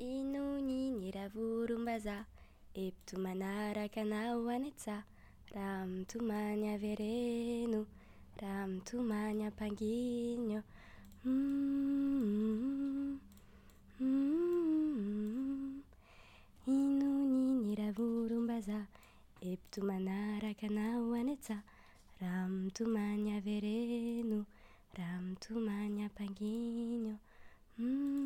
Inony ny ravorombaza epitomanaraka anao any antsaha raha mitomany avy areno raha mitomany ampanginy mm-hmm. mm-hmm. Inony ny ravorombaza epitomanaraka anao any antsaha raha mitomany avy areno raha mitomany ampanginy mm-hmm.